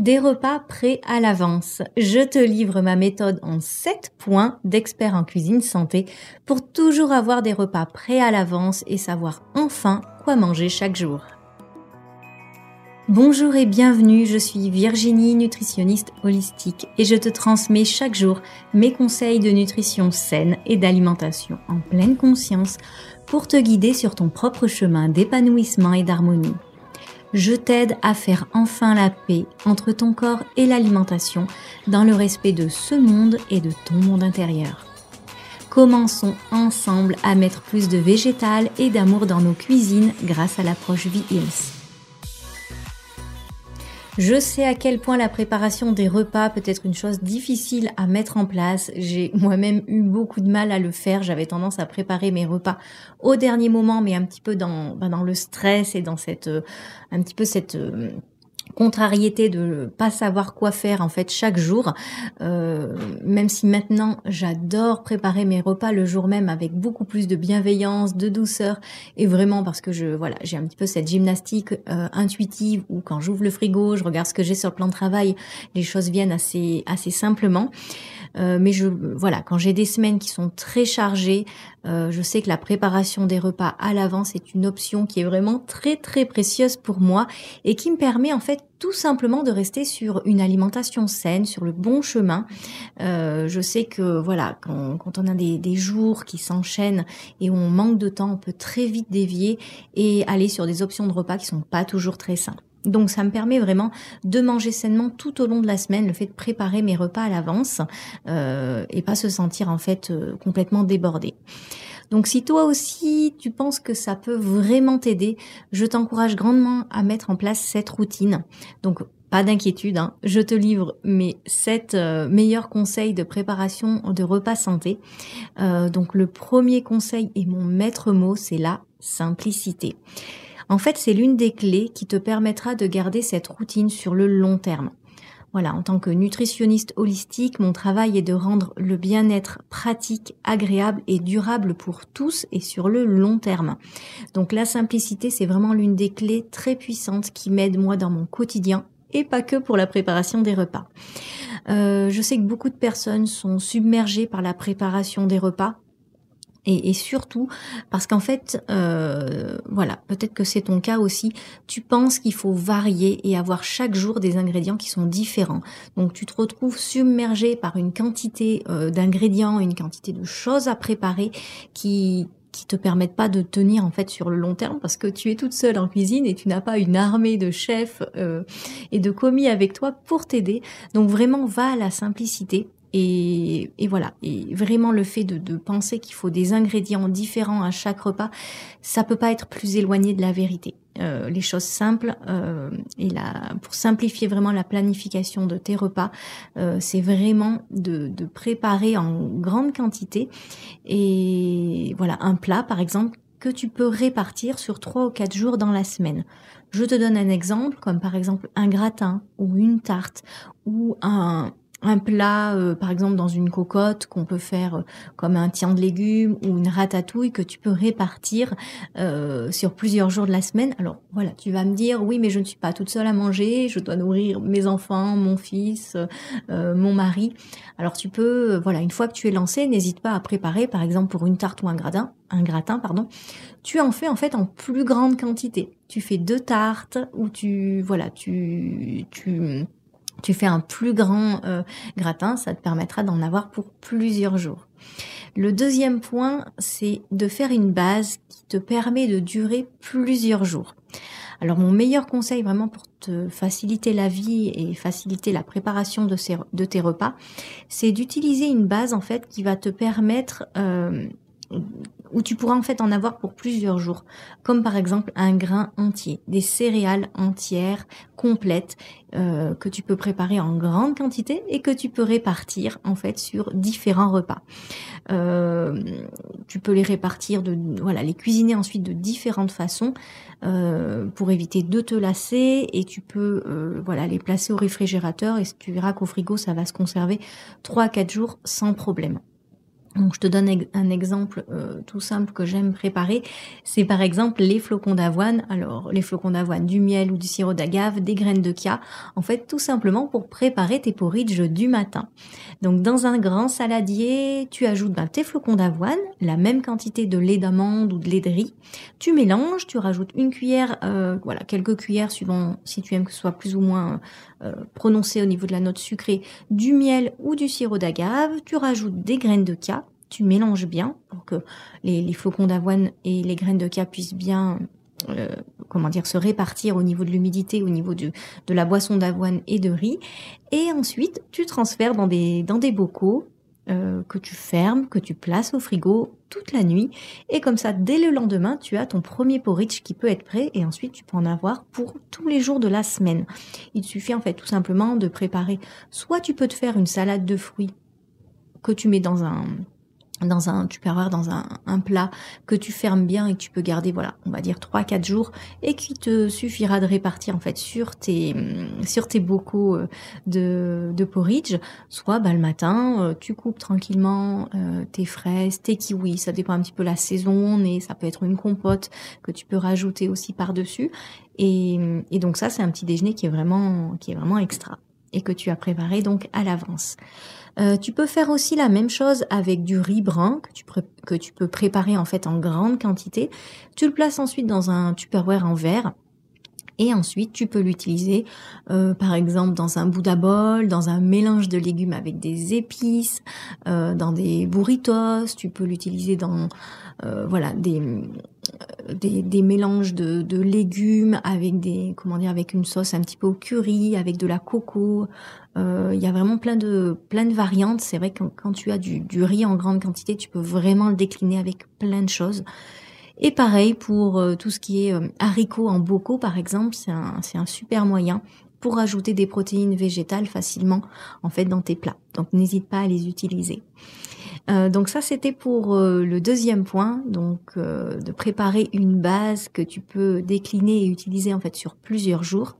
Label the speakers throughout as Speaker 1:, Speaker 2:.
Speaker 1: Des repas prêts à l'avance. Je te livre ma méthode en 7 points d'expert en cuisine santé pour toujours avoir des repas prêts à l'avance et savoir enfin quoi manger chaque jour. Bonjour et bienvenue, je suis Virginie, nutritionniste holistique et je te transmets chaque jour mes conseils de nutrition saine et d'alimentation en pleine conscience pour te guider sur ton propre chemin d'épanouissement et d'harmonie je t'aide à faire enfin la paix entre ton corps et l'alimentation dans le respect de ce monde et de ton monde intérieur. Commençons ensemble à mettre plus de végétal et d'amour dans nos cuisines grâce à l'approche V-Hills. Je sais à quel point la préparation des repas peut être une chose difficile à mettre en place. J'ai moi-même eu beaucoup de mal à le faire. J'avais tendance à préparer mes repas au dernier moment, mais un petit peu dans, ben, dans le stress et dans cette, euh, un petit peu cette euh, contrariété de pas savoir quoi faire en fait chaque jour. Euh, même si maintenant j'adore préparer mes repas le jour même avec beaucoup plus de bienveillance de douceur et vraiment parce que je voilà j'ai un petit peu cette gymnastique euh, intuitive où quand j'ouvre le frigo je regarde ce que j'ai sur le plan de travail les choses viennent assez assez simplement. Euh, mais je voilà, quand j'ai des semaines qui sont très chargées, euh, je sais que la préparation des repas à l'avance est une option qui est vraiment très très précieuse pour moi et qui me permet en fait tout simplement de rester sur une alimentation saine, sur le bon chemin. Euh, je sais que voilà, quand, on a des, jours qui s'enchaînent et on manque de temps, on peut très vite dévier et aller sur des options de repas qui sont pas toujours très sains. Donc ça me permet vraiment de manger sainement tout au long de la semaine, le fait de préparer mes repas à l'avance euh, et pas se sentir en fait euh, complètement débordé. Donc si toi aussi tu penses que ça peut vraiment t'aider, je t'encourage grandement à mettre en place cette routine. Donc pas d'inquiétude, hein. je te livre mes 7 euh, meilleurs conseils de préparation de repas santé. donc le premier conseil et mon maître mot, c'est la simplicité. En fait, c'est l'une des clés qui te permettra de garder cette routine sur le long terme. Voilà, en tant que nutritionniste holistique, mon travail est de rendre le bien-être pratique, agréable et durable pour tous et sur le long terme. Donc la simplicité, c'est vraiment l'une des clés très puissantes qui m'aide moi dans mon quotidien et pas que pour la préparation des repas. Euh, je sais que beaucoup de personnes sont submergées par la préparation des repas et, surtout parce qu'en fait, euh, voilà, peut-être que c'est ton cas aussi, tu penses qu'il faut varier et avoir chaque jour des ingrédients qui sont différents. Donc tu te retrouves submergé par une quantité euh, d'ingrédients, une quantité de choses à préparer qui qui te permettent pas de tenir en fait sur le long terme parce que tu es toute seule en cuisine et tu n'as pas une armée de chefs euh, et de commis avec toi pour t'aider. Donc vraiment va à la simplicité et, et, voilà. Et vraiment, le fait de, de penser qu'il faut des ingrédients différents à chaque repas, ça peut pas être plus éloigné de la vérité. Euh, les choses simples euh, et la, pour simplifier vraiment la planification de tes repas, euh, c'est vraiment de, de, préparer en grande quantité et voilà un plat par exemple que tu peux répartir sur trois ou quatre jours dans la semaine. Je te donne un exemple, comme par exemple un gratin ou une tarte ou un, un plat, euh, par exemple dans une cocotte qu'on peut faire euh, comme un tien de légumes ou une ratatouille que tu peux répartir euh, sur plusieurs jours de la semaine. Alors voilà, tu vas me dire oui, mais je ne suis pas toute seule à manger, je dois nourrir mes enfants, mon fils, mon mari. Alors tu peux, voilà, une fois que tu es lancé, n'hésite pas à préparer, par exemple pour une tarte ou un gratin, un gratin, pardon. Tu en fais en fait en plus grande quantité. Tu fais deux tartes ou tu, voilà, tu, tu tu fais un plus grand euh, gratin, ça te permettra d'en avoir pour plusieurs jours. Le deuxième point, c'est de faire une base qui te permet de durer plusieurs jours. Alors mon meilleur conseil vraiment pour te faciliter la vie et faciliter la préparation de, tes repas, c'est d'utiliser une base en fait qui va te permettre euh, où tu pourras en fait en avoir pour plusieurs jours, comme par exemple un grain entier, des céréales entières, complètes, euh, que tu peux préparer en grande quantité et que tu peux répartir en fait sur différents repas. Euh, tu peux les répartir de voilà, les cuisiner ensuite de différentes façons euh, pour éviter de te lasser et tu peux voilà les placer au réfrigérateur et tu verras qu'au frigo ça va se conserver 3 4 jours sans problème. Donc, je te donne un exemple euh, tout simple que j'aime préparer. C'est par exemple les flocons d'avoine. Alors, les flocons d'avoine, du miel ou du sirop d'agave, des graines de chia. En fait, tout simplement pour préparer tes porridge du matin. Donc, dans un grand saladier, tu ajoutes ben, tes flocons d'avoine, la même quantité de lait d'amande ou de lait de riz. Tu mélanges, tu rajoutes une cuillère, euh, voilà, quelques cuillères suivant si tu aimes que ce soit plus ou moins euh, prononcé au niveau de la note sucrée, du miel ou du sirop d'agave. Tu rajoutes des graines de chia tu mélanges bien pour que les, flocons d'avoine et les graines de chia puissent bien euh, comment dire se répartir au niveau de l'humidité, au niveau de, la boisson d'avoine et de riz. Et ensuite, tu transfères dans des, dans des bocaux euh, que tu fermes, que tu places au frigo toute la nuit. Et comme ça, dès le lendemain, tu as ton premier porridge qui peut être prêt. Et ensuite, tu peux en avoir pour tous les jours de la semaine. Il suffit en fait tout simplement de préparer. Soit tu peux te faire une salade de fruits que tu mets dans un dans un tupperware, dans un, un, plat que tu fermes bien et que tu peux garder, voilà, on va dire 3-4 jours et qui te suffira de répartir en fait sur tes, sur tes bocaux euh, de, de porridge. Soit bah, le matin, euh, tu coupes tranquillement euh, tes fraises, tes kiwis, ça dépend un petit peu la saison mais ça peut être une compote que tu peux rajouter aussi par-dessus. Et, et donc ça, c'est un petit déjeuner qui est vraiment, qui est vraiment extra et que tu as préparé donc à l'avance. Euh, tu peux faire aussi la même chose avec du riz brun que tu, peux préparer en fait en grande quantité. Tu le places ensuite dans un tupperware en verre et ensuite, tu peux l'utiliser, euh, par exemple, dans un bouddha bol, dans un mélange de légumes avec des épices, euh, dans des burritos. Tu peux l'utiliser dans, voilà, des, des, mélanges de, légumes avec des, comment dire, avec une sauce un petit peu curry, avec de la coco. Il y a vraiment plein de, plein de variantes. C'est vrai que quand tu as du, du riz en grande quantité, tu peux vraiment le décliner avec plein de choses. Et pareil pour euh, tout ce qui est euh, haricots en bocaux, par exemple, c'est un, un super moyen pour ajouter des protéines végétales facilement en fait dans tes plats. Donc n'hésite pas à les utiliser. Euh, donc ça c'était pour le deuxième point, donc de préparer une base que tu peux décliner et utiliser en fait sur plusieurs jours.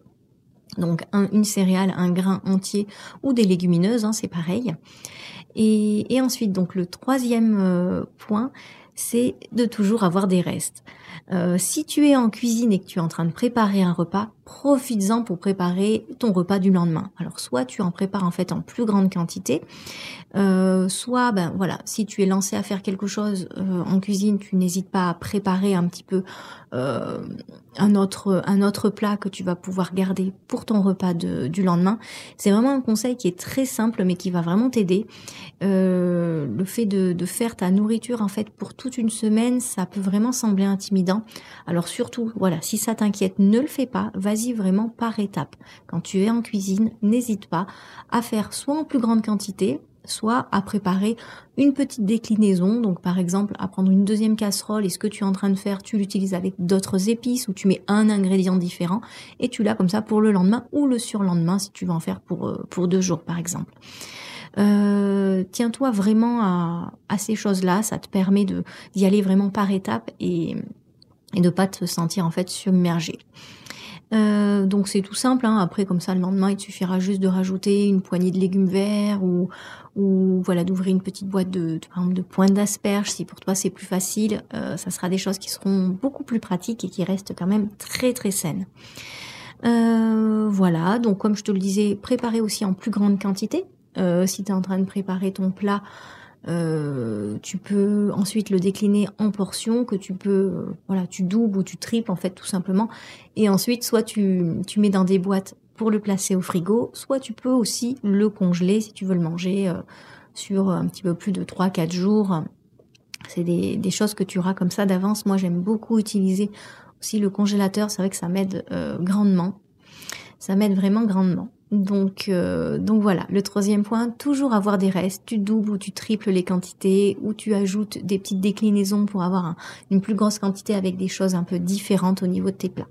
Speaker 1: Donc un, une céréale, un grain entier ou des légumineuses, hein, c'est pareil. Et, et, ensuite donc le troisième point, c'est de toujours avoir des restes. Euh, si tu es en cuisine et que tu es en train de préparer un repas, profites-en pour préparer ton repas du lendemain. Alors soit tu en prépares en fait en plus grande quantité, euh, soit ben voilà, si tu es lancé à faire quelque chose euh, en cuisine, tu n'hésites pas à préparer un petit peu un autre un autre plat que tu vas pouvoir garder pour ton repas du lendemain. C'est vraiment un conseil qui est très simple mais qui va vraiment t'aider. le fait de, de faire ta nourriture en fait pour toute une semaine, ça peut vraiment sembler intimidant. Alors surtout, voilà, si ça t'inquiète, ne le fais pas. Vas-y vraiment par étapes. Quand tu es en cuisine, n'hésite pas à faire soit en plus grande quantité, soit à préparer une petite déclinaison. Donc par exemple, à prendre une deuxième casserole et ce que tu es en train de faire, tu l'utilises avec d'autres épices ou tu mets un ingrédient différent et tu l'as comme ça pour le lendemain ou le surlendemain si tu veux en faire pour, euh, pour deux jours par exemple. Euh, tiens-toi vraiment à, à ces choses-là, ça te permet d'y aller vraiment par étapes et, et de pas te sentir en fait submergé. Euh, donc c'est tout simple. Hein. Après, comme ça, le lendemain, il te suffira juste de rajouter une poignée de légumes verts ou, ou voilà, d'ouvrir une petite boîte de, de, par exemple, de pointes d'asperges. Si pour toi c'est plus facile, euh, ça sera des choses qui seront beaucoup plus pratiques et qui restent quand même très très saines. Euh, voilà, donc comme je te le disais, préparer aussi en plus grande quantité. Euh, si tu es en train de préparer ton plat, euh, tu peux ensuite le décliner en portions que tu peux, euh, voilà, tu doubles ou tu triples en fait tout simplement. Et ensuite, soit tu, tu mets dans des boîtes pour le placer au frigo, soit tu peux aussi le congeler si tu veux le manger euh, sur un petit peu plus de 3-4 jours. C'est des, des, choses que tu auras comme ça d'avance. Moi, j'aime beaucoup utiliser aussi le congélateur. C'est vrai que ça m'aide grandement. Ça m'aide vraiment grandement. Donc, euh, donc voilà, le troisième point, toujours avoir des restes. Tu doubles ou tu triples les quantités, ou tu ajoutes des petites déclinaisons pour avoir une plus grosse quantité avec des choses un peu différentes au niveau de tes plats.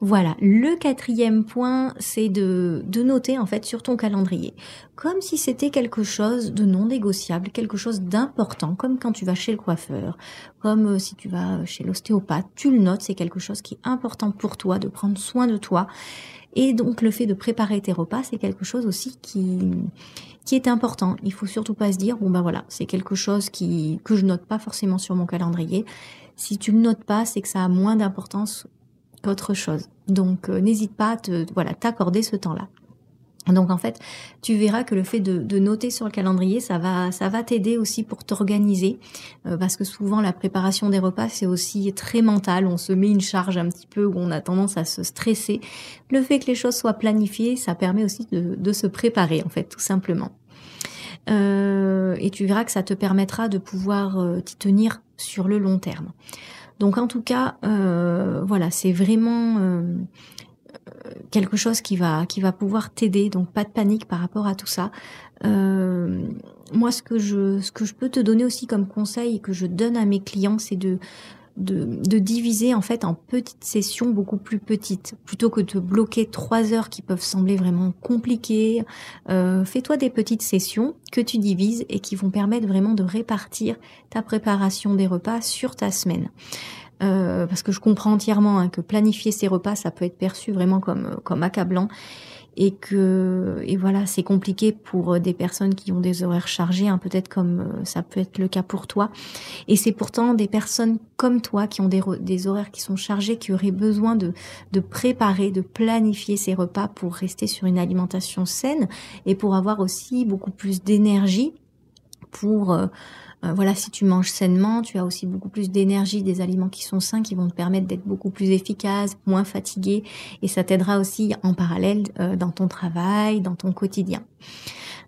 Speaker 1: Voilà, le quatrième point, c'est de, de noter en fait sur ton calendrier, comme si c'était quelque chose de non négociable, quelque chose d'important, comme quand tu vas chez le coiffeur, comme euh, si tu vas chez l'ostéopathe, tu le notes, c'est quelque chose qui est important pour toi, de prendre soin de toi Et donc le fait de préparer tes repas, c'est quelque chose aussi qui qui est important. Il faut surtout pas se dire bon bah voilà, c'est quelque chose qui que je note pas forcément sur mon calendrier. Si tu le notes pas, c'est que ça a moins d'importance qu'autre chose. Donc euh, n'hésite pas à te, voilà, t'accorder ce temps-là. Donc en fait, tu verras que le fait de, noter sur le calendrier, ça va, ça va t'aider aussi pour t'organiser, euh, parce que souvent la préparation des repas c'est aussi très mental. On se met une charge un petit peu où on a tendance à se stresser. Le fait que les choses soient planifiées, ça permet aussi de, se préparer en fait, tout simplement. Euh, et tu verras que ça te permettra de pouvoir euh, t'y tenir sur le long terme. Donc en tout cas, voilà, c'est vraiment quelque chose qui va qui va pouvoir t'aider. Donc pas de panique par rapport à tout ça. Euh, moi, ce que je ce que je peux te donner aussi comme conseil et que je donne à mes clients, c'est de diviser en fait en petites sessions beaucoup plus petites plutôt que de bloquer trois heures qui peuvent sembler vraiment compliquées. Euh, fais-toi des petites sessions que tu divises et qui vont permettre vraiment de répartir ta préparation des repas sur ta semaine. Euh, parce que je comprends entièrement hein, que planifier ses repas, ça peut être perçu vraiment comme euh, comme accablant et que et voilà, c'est compliqué pour euh, des personnes qui ont des horaires chargés, hein, peut-être comme ça peut être le cas pour toi. Et c'est pourtant des personnes comme toi qui ont des, des horaires qui sont chargés, qui auraient besoin de de préparer, de planifier ses repas pour rester sur une alimentation saine et pour avoir aussi beaucoup plus d'énergie pour voilà, si tu manges sainement, tu as aussi beaucoup plus d'énergie, des aliments qui sont sains, qui vont te permettre d'être beaucoup plus efficace, moins fatigué, et ça t'aidera aussi en parallèle euh, dans ton travail, dans ton quotidien.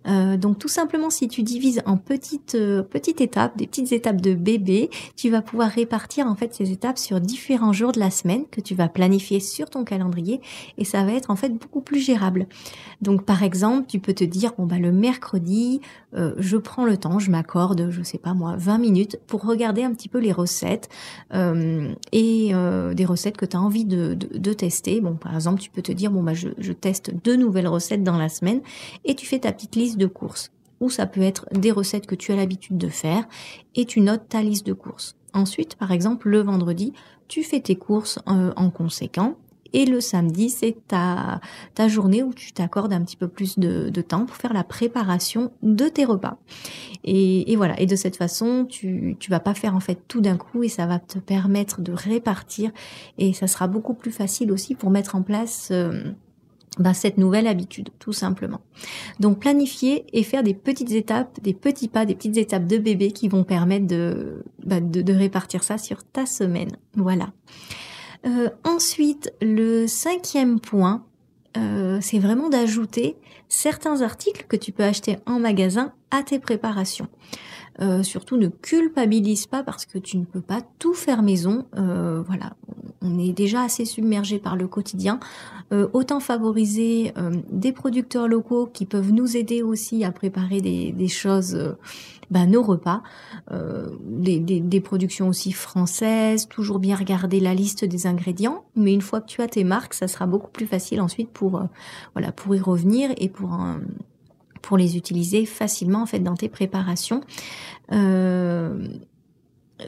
Speaker 1: Euh, donc tout simplement, si tu divises en petites euh, petites étapes, des petites étapes de bébé, tu vas pouvoir répartir en fait ces étapes sur différents jours de la semaine que tu vas planifier sur ton calendrier et ça va être en fait beaucoup plus gérable. Donc par exemple, tu peux te dire bon bah le mercredi, euh, je prends le temps, je m'accorde, je sais pas moi, 20 minutes pour regarder un petit peu les recettes et des recettes que tu as envie de, de, tester. Bon par exemple, tu peux te dire bon bah je, teste deux nouvelles recettes dans la semaine et tu fais ta petite de courses. Ou ça peut être des recettes que tu as l'habitude de faire et tu notes ta liste de courses. Ensuite, par exemple, le vendredi, tu fais tes courses euh, en conséquent. Et le samedi, c'est ta, ta journée où tu t'accordes un petit peu plus de, temps pour faire la préparation de tes repas. Et, voilà. Et de cette façon, tu, tu vas pas faire en fait tout d'un coup et ça va te permettre de répartir et ça sera beaucoup plus facile aussi pour mettre en place euh, bah, cette nouvelle habitude, tout simplement. Donc planifier et faire des petites étapes, des petits pas, des petites étapes de bébé qui vont permettre de, bah, de, répartir ça sur ta semaine. Voilà. Euh, ensuite, le cinquième point, euh, c'est vraiment d'ajouter certains articles que tu peux acheter en magasin à tes préparations. Euh, surtout ne culpabilise pas parce que tu ne peux pas tout faire maison. Voilà, on est déjà assez submergé par le quotidien. Euh, autant favoriser des producteurs locaux qui peuvent nous aider aussi à préparer des, choses, bah, nos repas, des, productions aussi françaises. Toujours bien regarder la liste des ingrédients. Mais une fois que tu as tes marques, ça sera beaucoup plus facile ensuite pour voilà pour y revenir et pour pour les utiliser facilement en fait dans tes préparations. Euh,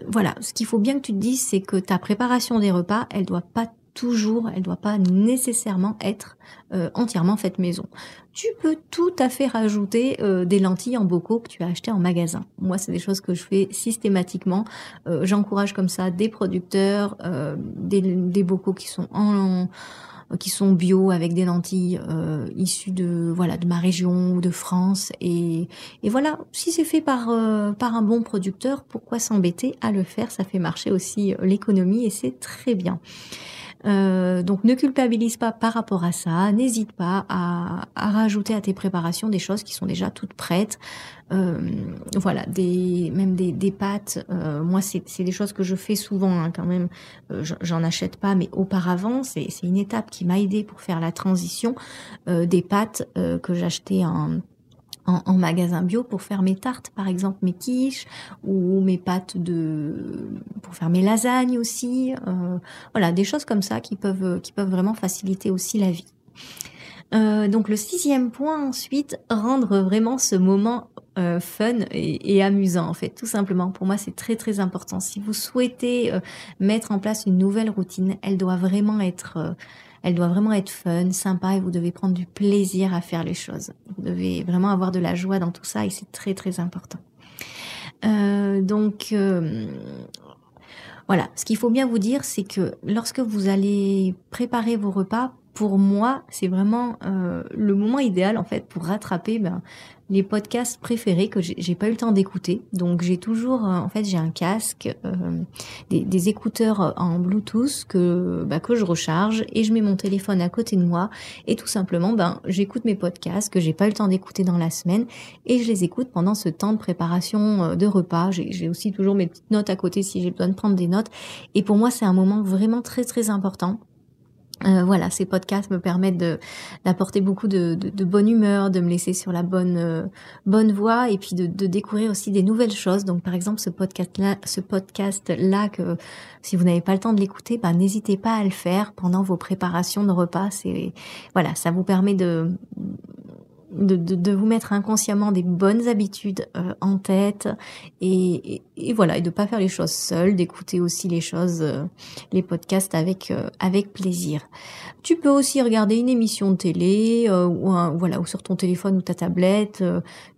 Speaker 1: voilà, ce qu'il faut bien que tu te dises, c'est que ta préparation des repas, elle doit pas toujours, elle doit pas nécessairement être euh, entièrement faite maison. Tu peux tout à fait rajouter euh, des lentilles en bocaux que tu as acheté en magasin. Moi, c'est des choses que je fais systématiquement. J'encourage comme ça des producteurs, des, bocaux qui sont en qui sont bio avec des lentilles euh, issues de voilà de ma région ou de France. Et, et voilà si c'est fait par euh, par un bon producteur pourquoi s'embêter à le faire? Ça fait marcher aussi euh, l'économie et c'est très bien. Euh, donc ne culpabilise pas par rapport à ça, n'hésite pas à, à, rajouter à tes préparations des choses qui sont déjà toutes prêtes. Euh, voilà, des même des, des pâtes. Euh, moi, c'est des choses que je fais souvent hein, quand même. Euh, j'en achète pas, mais auparavant, c'est une étape qui m'a aidé pour faire la transition des pâtes que j'achetais en en, magasin bio pour faire mes tartes, par exemple mes quiches ou mes pâtes de pour faire mes lasagnes aussi. Euh, voilà, des choses comme ça qui peuvent qui peuvent vraiment faciliter aussi la vie. Euh, donc le sixième point ensuite, rendre vraiment ce moment euh, fun et, et, amusant en fait, tout simplement. Pour moi, c'est très très important. Si vous souhaitez mettre en place une nouvelle routine, elle doit vraiment être elle doit vraiment être fun, sympa et vous devez prendre du plaisir à faire les choses. Vous devez vraiment avoir de la joie dans tout ça et c'est très très important. Euh, donc euh, voilà, ce qu'il faut bien vous dire, c'est que lorsque vous allez préparer vos repas, pour moi, c'est vraiment euh, le moment idéal en fait pour rattraper ben, les podcasts préférés que j'ai pas eu le temps d'écouter. Donc j'ai toujours, euh, en fait, j'ai un casque, euh, des, des, écouteurs en Bluetooth que bah, que je recharge et je mets mon téléphone à côté de moi et tout simplement, ben j'écoute mes podcasts que j'ai pas eu le temps d'écouter dans la semaine et je les écoute pendant ce temps de préparation euh, de repas. J'ai aussi toujours mes petites notes à côté si j'ai besoin de prendre des notes. Et pour moi, c'est un moment vraiment très très important euh, voilà, ces podcasts me permettent d'apporter beaucoup de, de, bonne humeur, de me laisser sur la bonne euh, bonne voie et puis de, de, découvrir aussi des nouvelles choses. Donc par exemple ce podcast là, ce podcast là que si vous n'avez pas le temps de l'écouter, bah, n'hésitez pas à le faire pendant vos préparations de repas. C'est voilà, ça vous permet de de, de, de, vous mettre inconsciemment des bonnes habitudes euh, en tête et, et, voilà et de pas faire les choses seul d'écouter aussi les choses euh, les podcasts avec euh, avec plaisir. Tu peux aussi regarder une émission de télé ou voilà ou sur ton téléphone ou ta tablette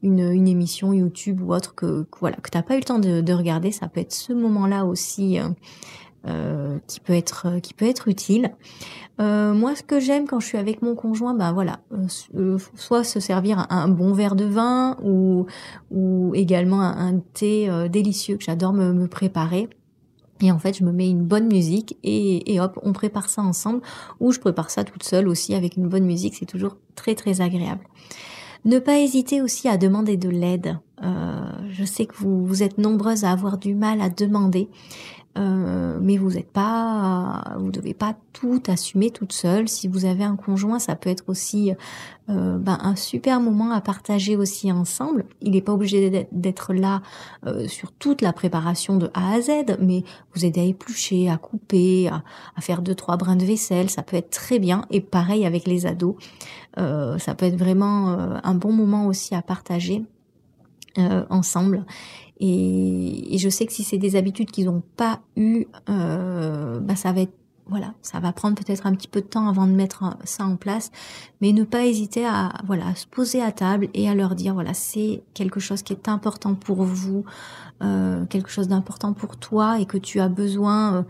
Speaker 1: une, une émission YouTube ou autre que, que voilà que t'as pas eu le temps de, de, regarder. Ça peut être ce moment là aussi euh, qui peut être qui peut être utile. Euh, moi, ce que j'aime quand je suis avec mon conjoint, ben voilà, euh, soit se servir un, bon verre de vin ou ou également un, thé délicieux que j'adore me, préparer. Et en fait, je me mets une bonne musique et, et hop, on prépare ça ensemble. Ou je prépare ça toute seule aussi avec une bonne musique. C'est toujours très très agréable. Ne pas hésiter aussi à demander de l'aide. Euh, je sais que vous, vous êtes nombreuses à avoir du mal à demander. Euh, mais vous n'êtes pas, vous devez pas tout assumer toute seule. Si vous avez un conjoint, ça peut être aussi euh, ben, un super moment à partager aussi ensemble. Il n'est pas obligé d'être là euh, sur toute la préparation de A à Z, mais vous aider à éplucher, à couper, à, à, faire deux trois brins de vaisselle, ça peut être très bien. Et pareil avec les ados, ça peut être vraiment un bon moment aussi à partager ensemble. Et, je sais que si c'est des habitudes qu'ils n'ont pas eues, euh, bah ça va être voilà, ça va prendre peut-être un petit peu de temps avant de mettre ça en place, mais ne pas hésiter à voilà se poser à table et à leur dire voilà c'est quelque chose qui est important pour vous, euh, quelque chose d'important pour toi et que tu as besoin. Euh,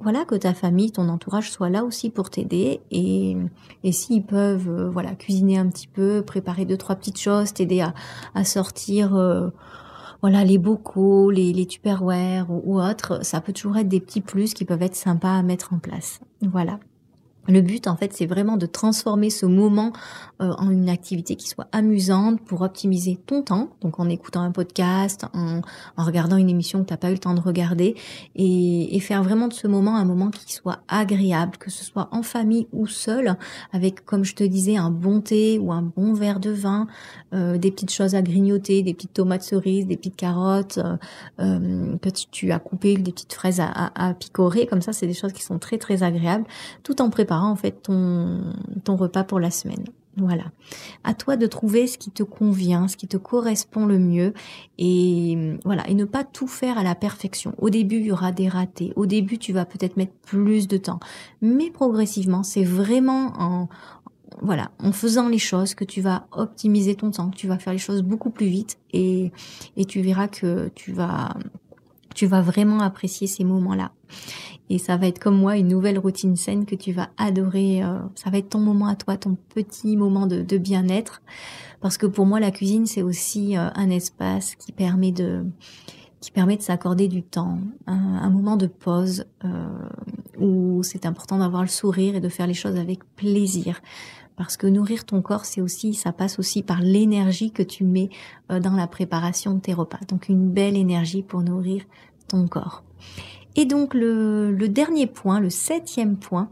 Speaker 1: voilà que ta famille, ton entourage soit là aussi pour t'aider et, et s'ils peuvent euh, voilà cuisiner un petit peu, préparer deux trois petites choses, t'aider à, à sortir euh, voilà, les bocaux, les, les tupperware ou, ou autres, ça peut toujours être des petits plus qui peuvent être sympas à mettre en place. Voilà. Le but, en fait, c'est vraiment de transformer ce moment euh, en une activité qui soit amusante pour optimiser ton temps, donc en écoutant un podcast, en, regardant une émission que tu n'as pas eu le temps de regarder, et, faire vraiment de ce moment un moment qui soit agréable, que ce soit en famille ou seul, avec, comme je te disais, un bon thé ou un bon verre de vin, euh, des petites choses à grignoter, des petites tomates cerises, des petites carottes euh, euh que tu as coupées, des petites fraises à, à, à picorer, comme ça, c'est des choses qui sont très très agréables, tout en préparant en fait ton, repas pour la semaine. Voilà. À toi de trouver ce qui te convient, ce qui te correspond le mieux et voilà, et ne pas tout faire à la perfection. Au début, il y aura des ratés. Au début, tu vas peut-être mettre plus de temps, mais progressivement, c'est vraiment en voilà, en faisant les choses que tu vas optimiser ton temps, que tu vas faire les choses beaucoup plus vite et et tu verras que tu vas tu vas vraiment apprécier ces moments-là. Et ça va être comme moi une nouvelle routine saine que tu vas adorer. Euh, ça va être ton moment à toi, ton petit moment de, bien-être. Parce que pour moi, la cuisine, c'est aussi euh, un espace qui permet de qui permet de s'accorder du temps, un, moment de pause euh, où c'est important d'avoir le sourire et de faire les choses avec plaisir. Parce que nourrir ton corps, c'est aussi, ça passe aussi par l'énergie que tu mets dans la préparation de tes repas. Donc une belle énergie pour nourrir ton corps. Et donc le, dernier point, le septième point,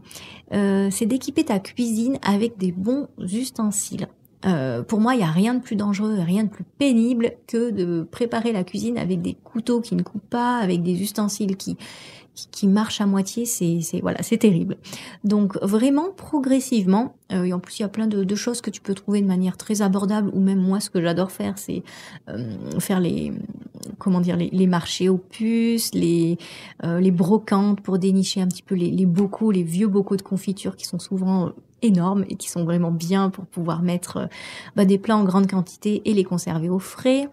Speaker 1: euh, c'est d'équiper ta cuisine avec des bons ustensiles. Euh, pour moi, il y a rien de plus dangereux, rien de plus pénible que de préparer la cuisine avec des couteaux qui ne coupent pas, avec des ustensiles qui qui, marche à moitié, c'est voilà, c'est terrible. Donc vraiment progressivement, euh, et en plus il y a plein de, choses que tu peux trouver de manière très abordable, ou même moi ce que j'adore faire, c'est euh, faire les comment dire les, marchés aux puces, les euh, les brocantes pour dénicher un petit peu les, les bocaux, les vieux bocaux de confiture qui sont souvent énormes et qui sont vraiment bien pour pouvoir mettre bah, des plats en grande quantité et les conserver au frais.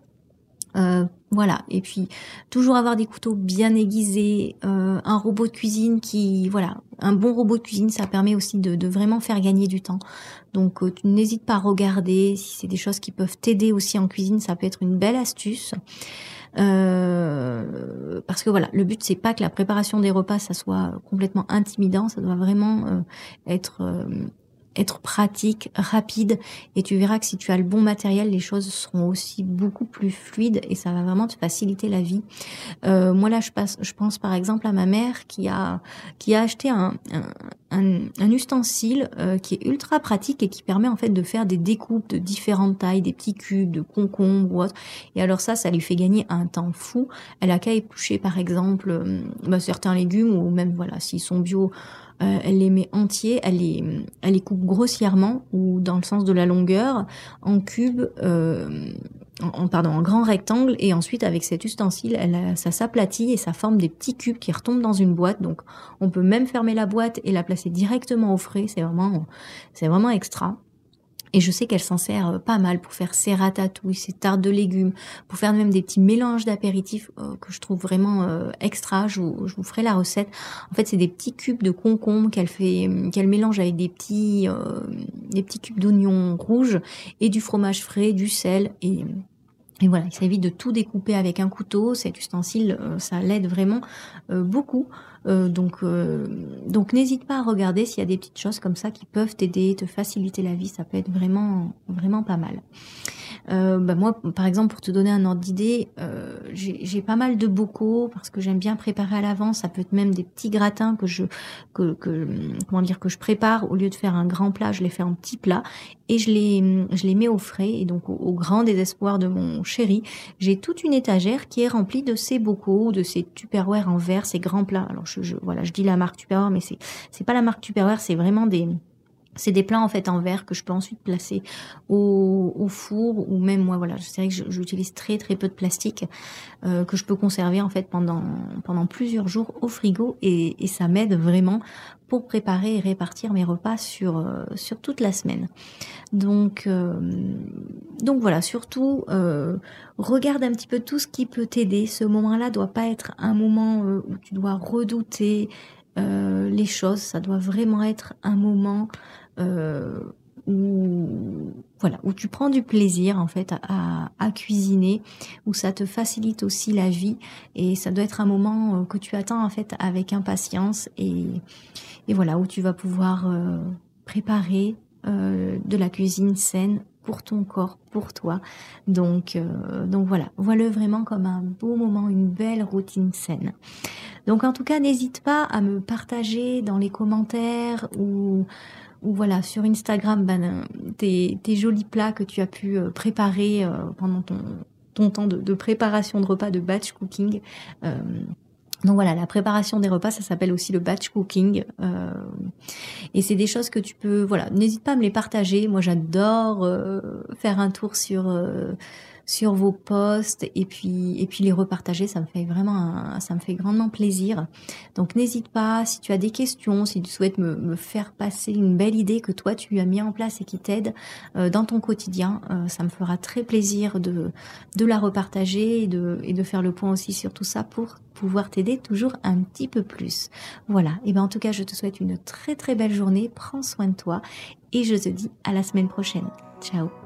Speaker 1: Euh, voilà. Et puis toujours avoir des couteaux bien aiguisés, euh, un robot de cuisine qui, voilà, un bon robot de cuisine, ça permet aussi de, vraiment faire gagner du temps. Donc euh, tu n'hésites pas à regarder si c'est des choses qui peuvent t'aider aussi en cuisine, ça peut être une belle astuce. parce que voilà, le but c'est pas que la préparation des repas ça soit complètement intimidant, ça doit vraiment être être pratique, rapide, et tu verras que si tu as le bon matériel, les choses seront aussi beaucoup plus fluides et ça va vraiment te faciliter la vie. Euh, moi là, je, passe, je pense par exemple à ma mère qui a qui a acheté un, un, un, ustensile euh, qui est ultra pratique et qui permet en fait de faire des découpes de différentes tailles, des petits cubes, de concombres ou autre. Et alors ça, ça lui fait gagner un temps fou. Elle a qu'à éplucher par exemple euh, bah, certains légumes ou même voilà s'ils sont bio euh, elle les met entiers, elle les, elle les coupe grossièrement ou dans le sens de la longueur en cubes, euh, en, pardon, en grand rectangle et ensuite avec cet ustensile, ça s'aplatit et ça forme des petits cubes qui retombent dans une boîte. Donc on peut même fermer la boîte et la placer directement au frais. C'est vraiment, c'est vraiment extra. Et je sais qu'elle s'en sert euh, pas mal pour faire ses ratatouilles, ses tartes de légumes, pour faire même des petits mélanges d'apéritifs euh, que je trouve vraiment euh, extra. Je vous, je ferai la recette. En fait, c'est des petits cubes de concombre qu'elle fait, qu'elle mélange avec des petits, des petits cubes d'oignons rouges et du fromage frais, du sel et et voilà, il s'évite de tout découper avec un couteau. Cet ustensile, ça l'aide vraiment beaucoup. Euh, donc, euh, donc n'hésite pas à regarder s'il y a des petites choses comme ça qui peuvent t'aider, te faciliter la vie. Ça peut être vraiment, vraiment pas mal. Euh, bah moi, par exemple, pour te donner un ordre d'idée, euh, j'ai pas mal de bocaux parce que j'aime bien préparer à l'avance. Ça peut être même des petits gratins que je, que, comment dire, que je prépare au lieu de faire un grand plat, je les fais en petits plats et je les, je les mets au frais. Et donc, au, grand désespoir de mon chéri, j'ai toute une étagère qui est remplie de ces bocaux, de ces tupperware en verre, ces grands plats. Alors, je, je voilà, je dis la marque tupperware, mais c'est, c'est pas la marque tupperware, c'est vraiment des c'est des plats en fait en verre que je peux ensuite placer au, au four ou même moi voilà. C'est vrai que j'utilise très très peu de plastique euh, que je peux conserver en fait pendant pendant plusieurs jours au frigo et, et ça m'aide vraiment pour préparer et répartir mes repas sur euh, sur toute la semaine. Donc euh, donc voilà surtout euh, regarde un petit peu tout ce qui peut t'aider. Ce moment là doit pas être un moment où tu dois redouter les choses. Ça doit vraiment être un moment euh, où voilà où tu prends du plaisir en fait à, cuisiner où ça te facilite aussi la vie et ça doit être un moment euh, que tu attends en fait avec impatience et, voilà où tu vas pouvoir euh, préparer de la cuisine saine pour ton corps, pour toi. Donc, donc voilà, voilà vraiment comme un beau moment, une belle routine saine. Donc en tout cas, n'hésite pas à me partager dans les commentaires ou ou voilà sur Instagram ben, tes, jolis plats que tu as pu euh, préparer euh, pendant ton, temps de, préparation de repas de batch cooking. Euh, donc voilà, la préparation des repas, ça s'appelle aussi le batch cooking. Euh, et c'est des choses que tu peux, voilà, n'hésite pas à me les partager. Moi, j'adore faire un tour sur sur vos posts et puis et puis les repartager ça me fait vraiment ça me fait grandement plaisir. Donc n'hésite pas si tu as des questions si tu souhaites me, faire passer une belle idée que toi tu as mis en place et qui t'aide euh, dans ton quotidien euh, ça me fera très plaisir de de la repartager et de et de faire le point aussi sur tout ça pour pouvoir t'aider toujours un petit peu plus. Voilà. Et ben en tout cas je te souhaite une très très belle journée. Prends soin de toi et je te dis à la semaine prochaine. Ciao